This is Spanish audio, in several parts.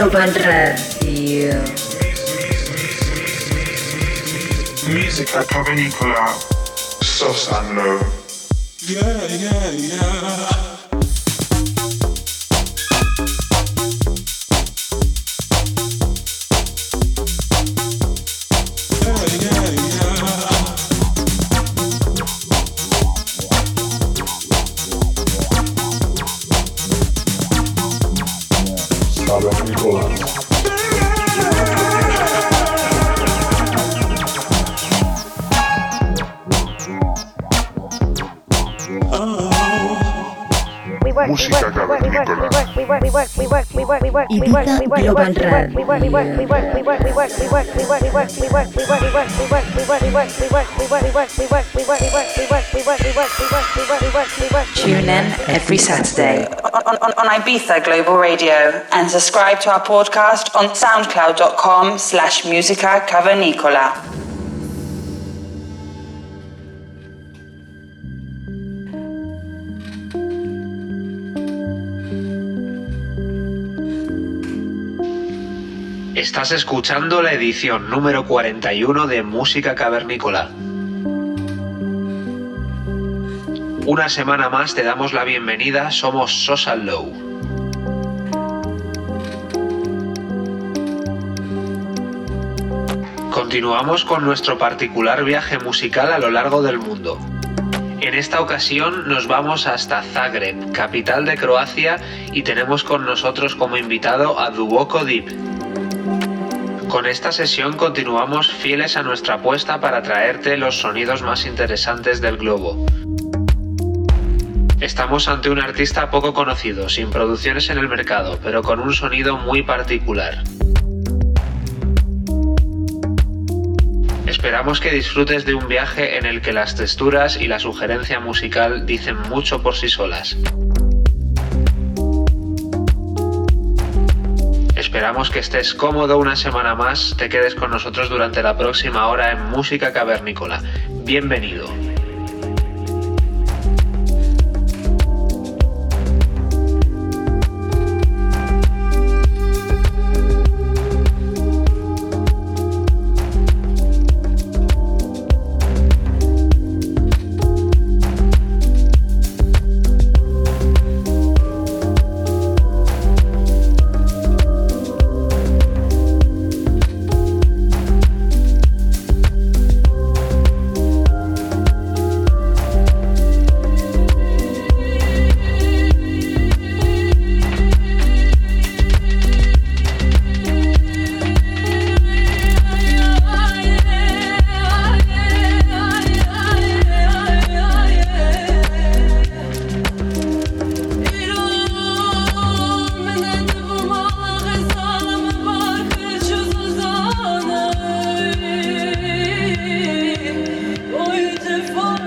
Radio. Music by Pavan Nicola, and low. Yeah, yeah, yeah. Ibiza Global Tune in every Saturday on, on, on Ibiza Global Radio and subscribe to our podcast on soundcloud.com slash musica cavernicola. Estás escuchando la edición número 41 de Música Cavernícola. Una semana más te damos la bienvenida, somos Sosa Low. Continuamos con nuestro particular viaje musical a lo largo del mundo. En esta ocasión nos vamos hasta Zagreb, capital de Croacia, y tenemos con nosotros como invitado a Duboko Deep. Con esta sesión continuamos fieles a nuestra apuesta para traerte los sonidos más interesantes del globo. Estamos ante un artista poco conocido, sin producciones en el mercado, pero con un sonido muy particular. Esperamos que disfrutes de un viaje en el que las texturas y la sugerencia musical dicen mucho por sí solas. Esperamos que estés cómodo una semana más, te quedes con nosotros durante la próxima hora en Música Cavernícola. Bienvenido. beautiful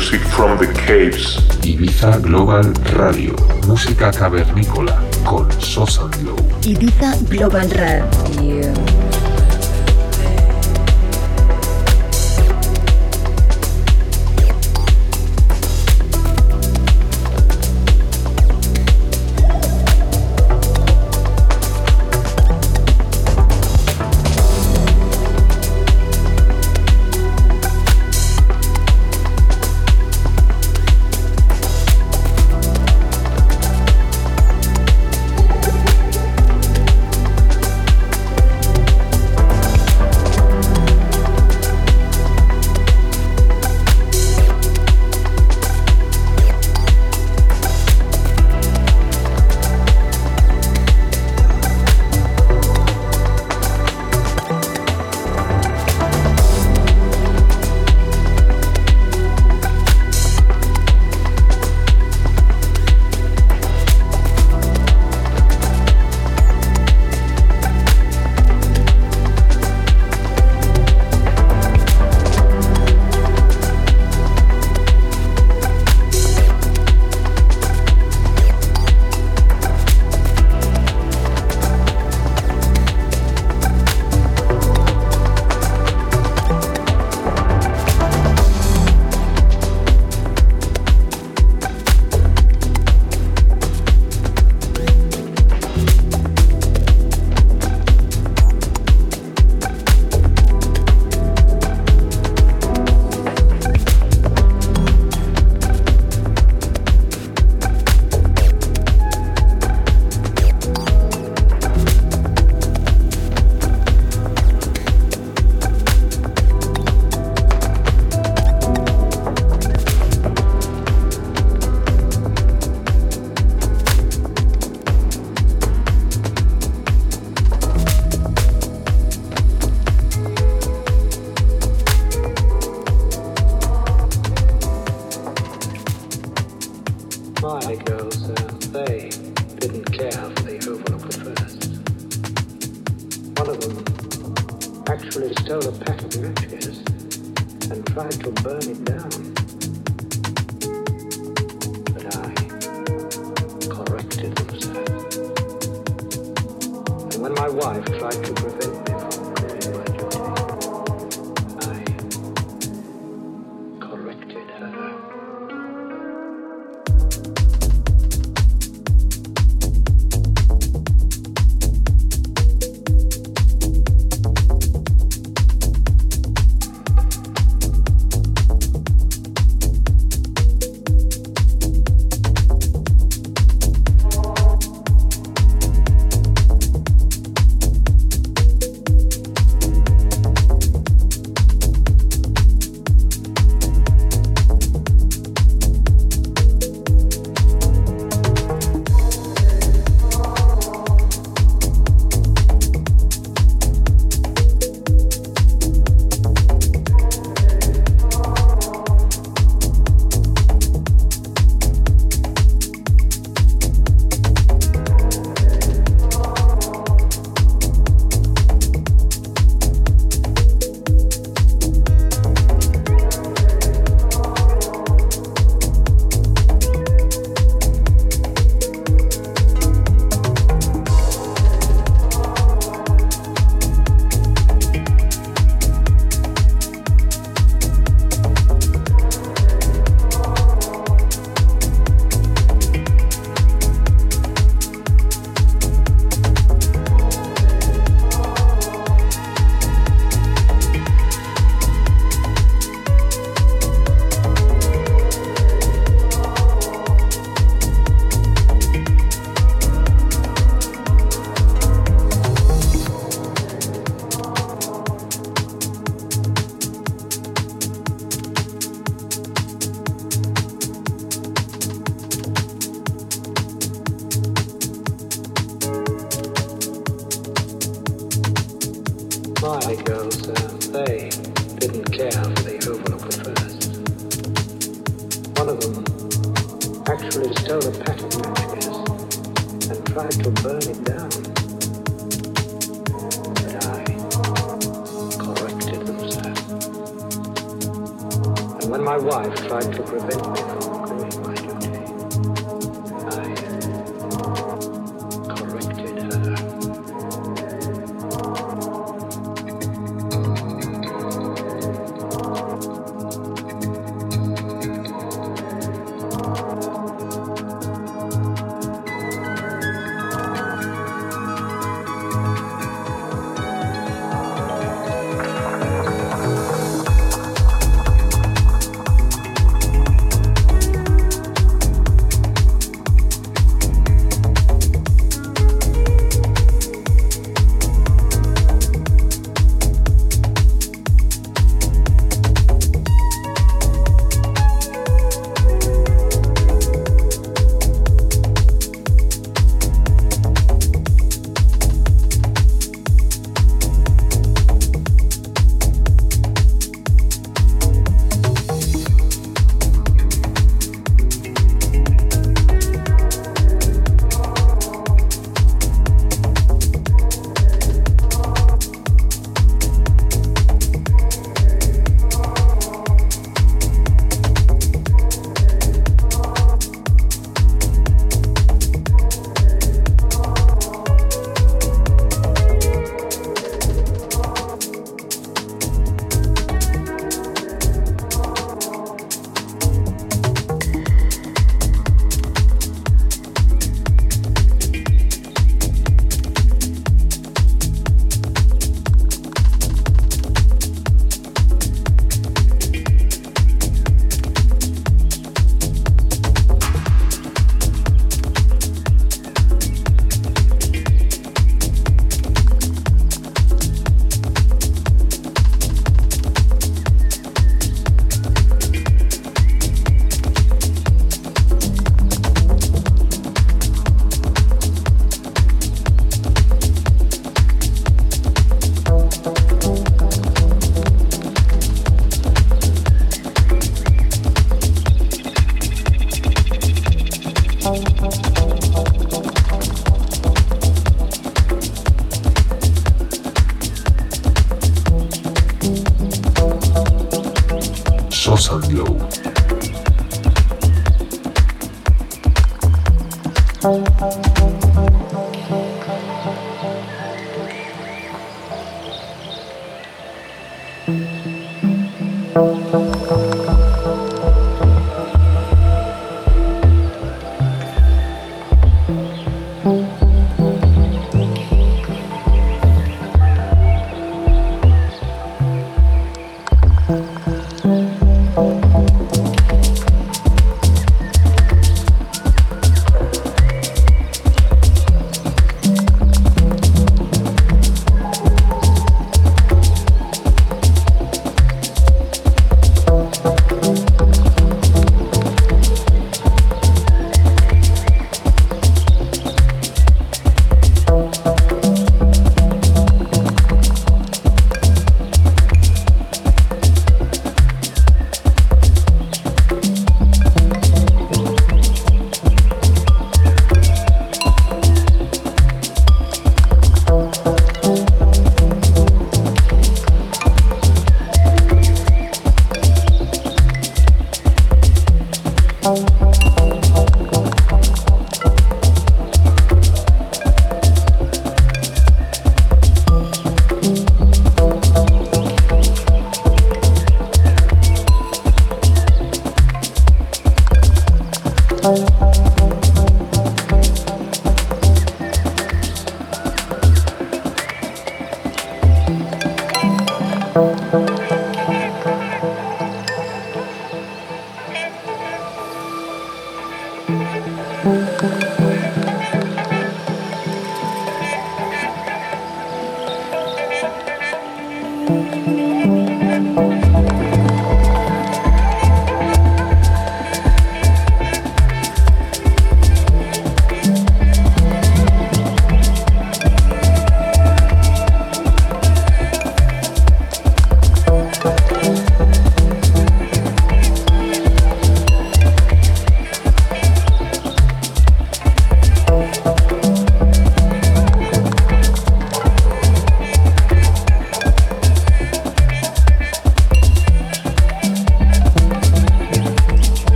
Music from the Caves. Ibiza Global Radio, música cavernícola con Sosan Low. Ibiza Global Radio.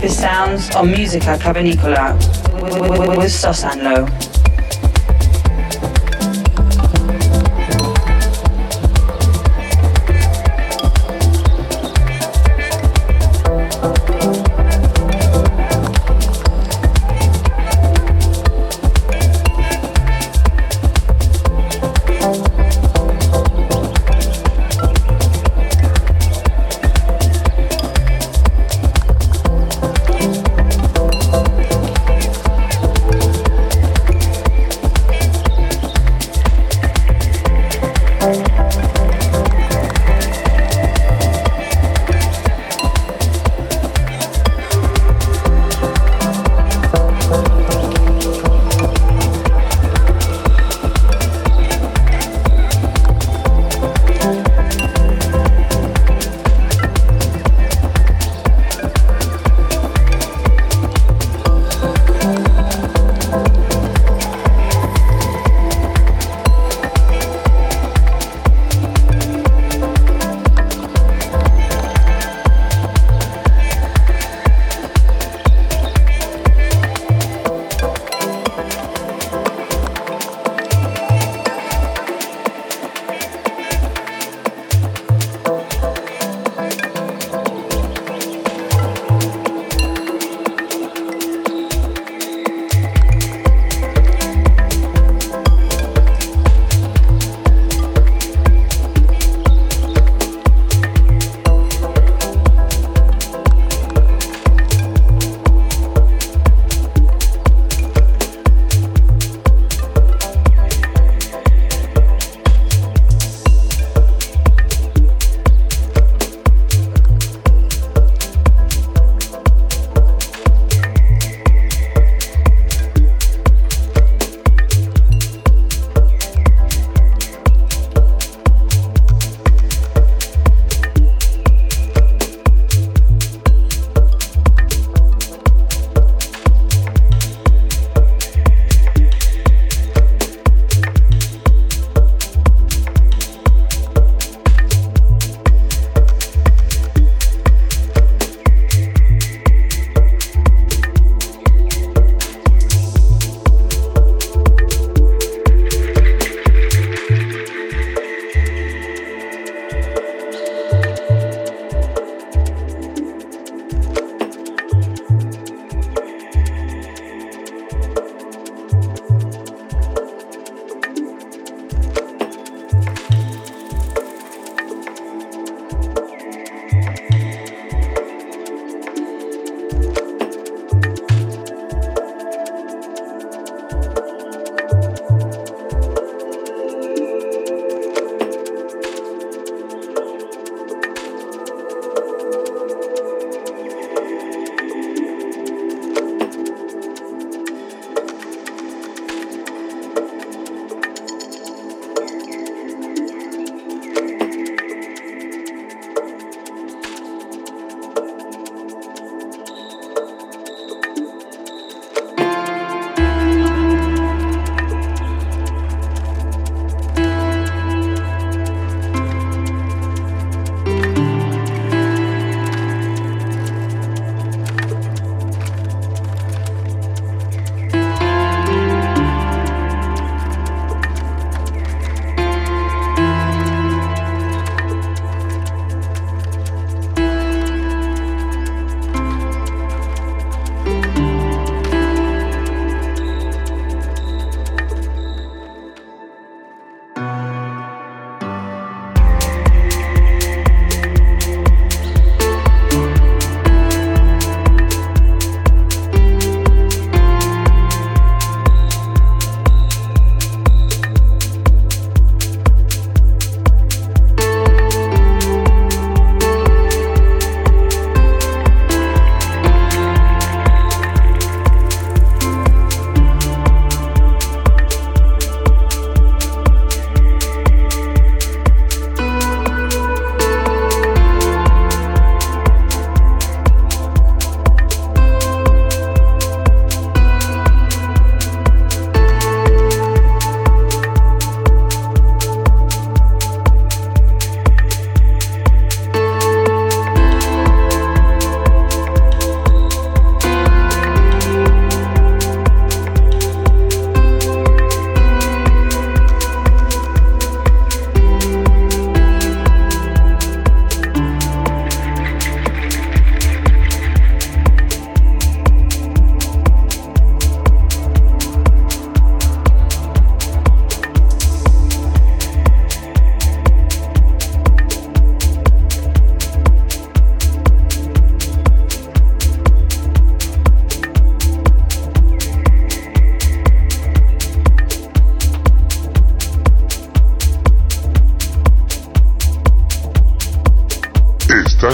Deepest sounds on Musica Cavernicola with Sosanlo.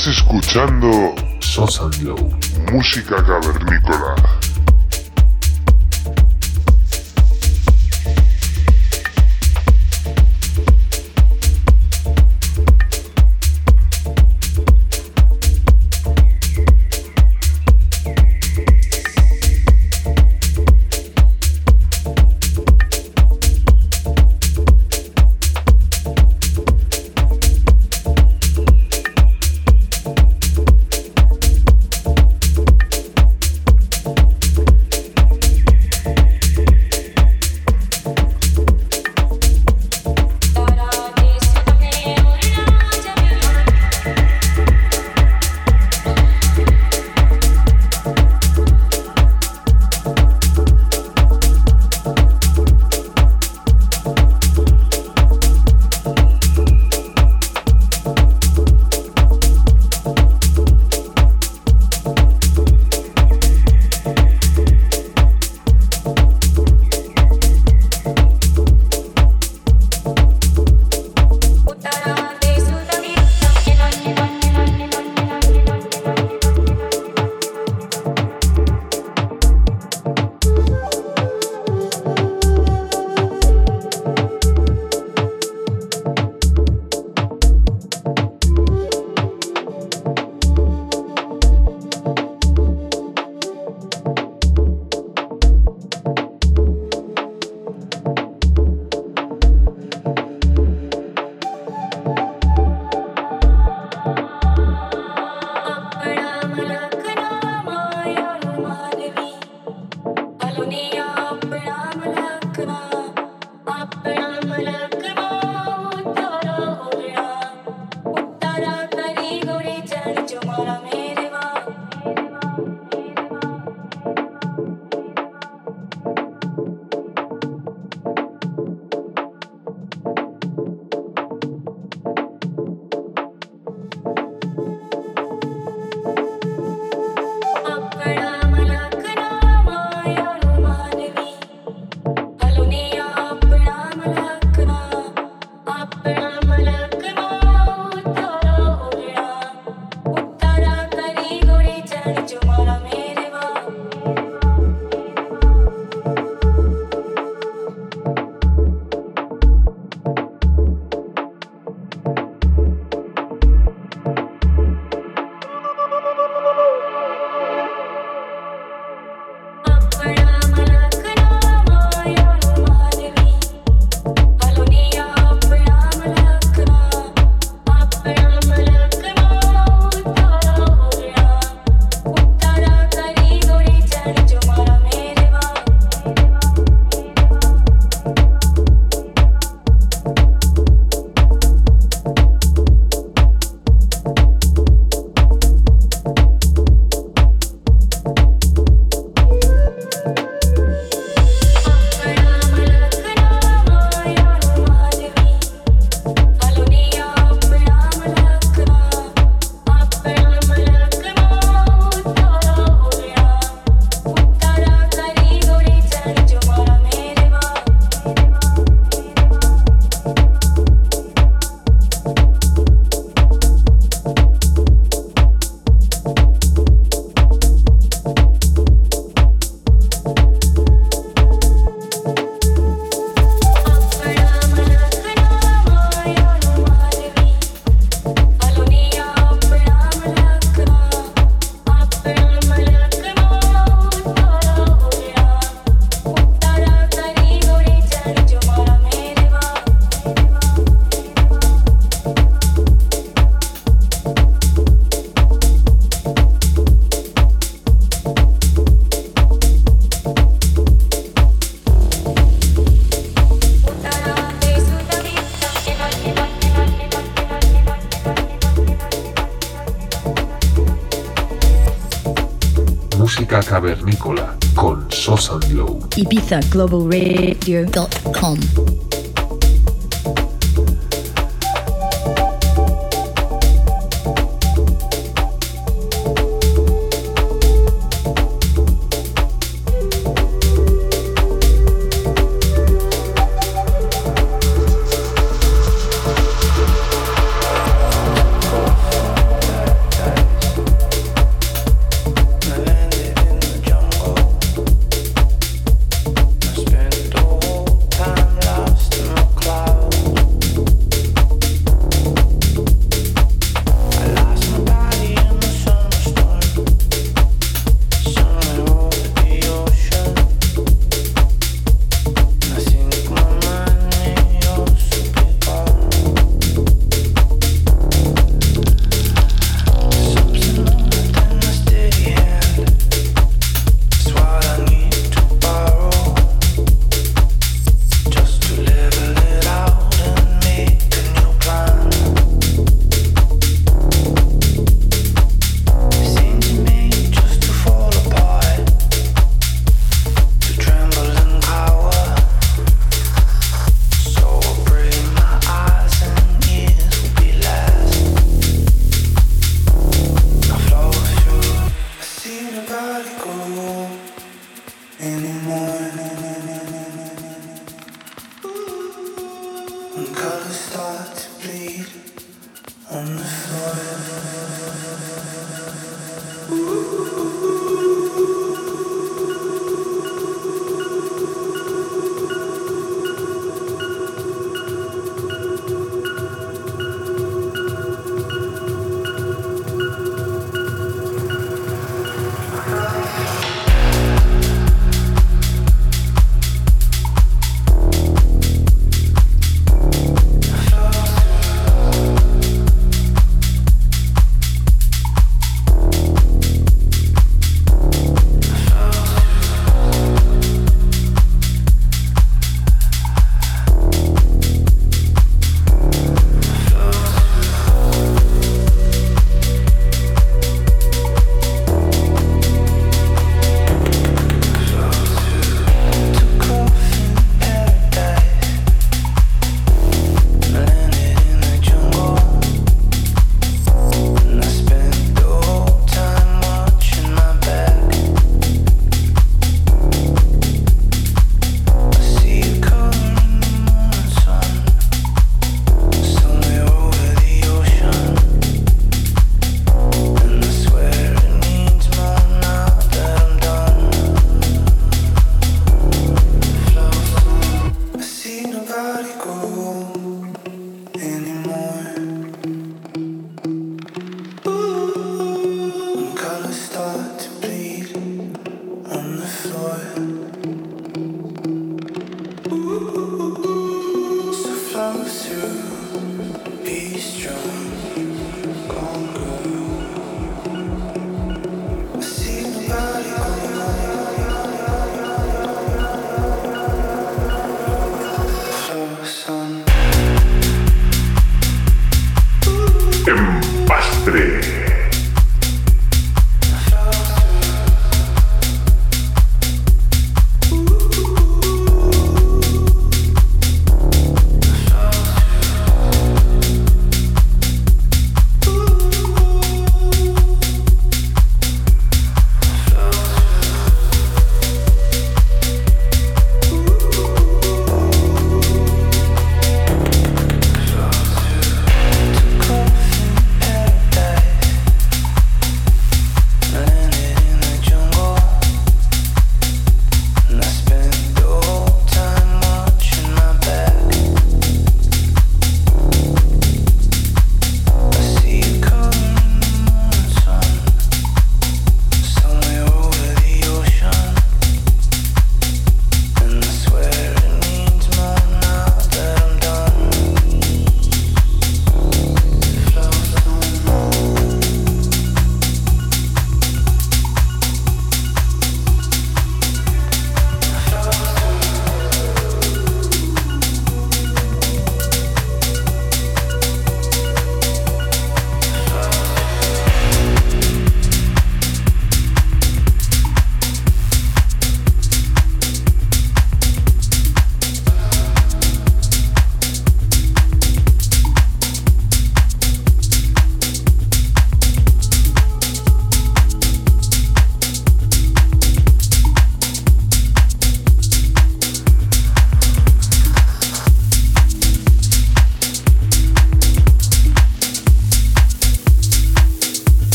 Estás escuchando Sosa Glow. música cavernícola. cavernícola Glow.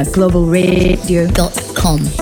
Globalradio.com.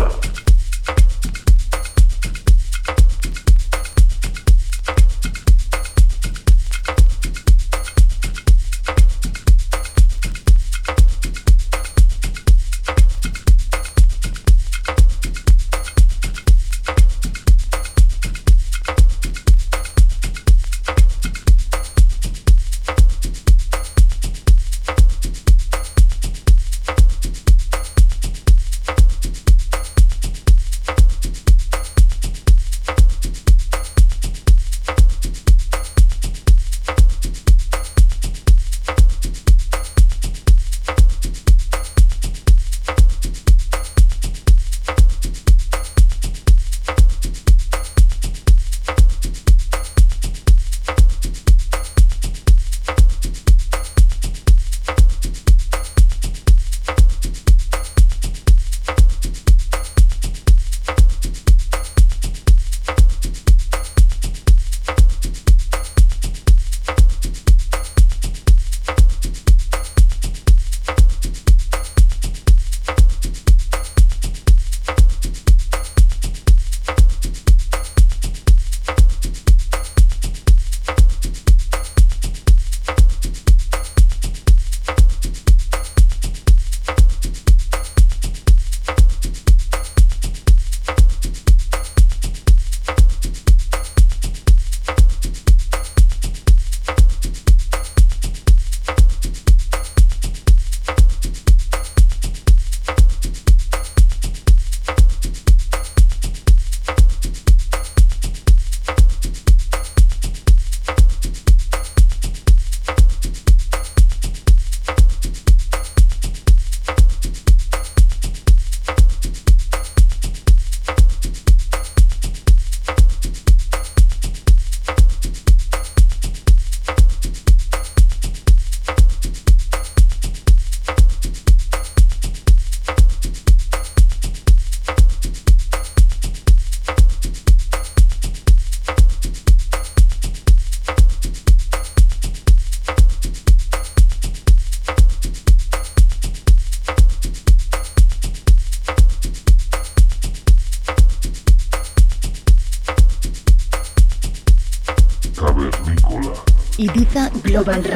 Global.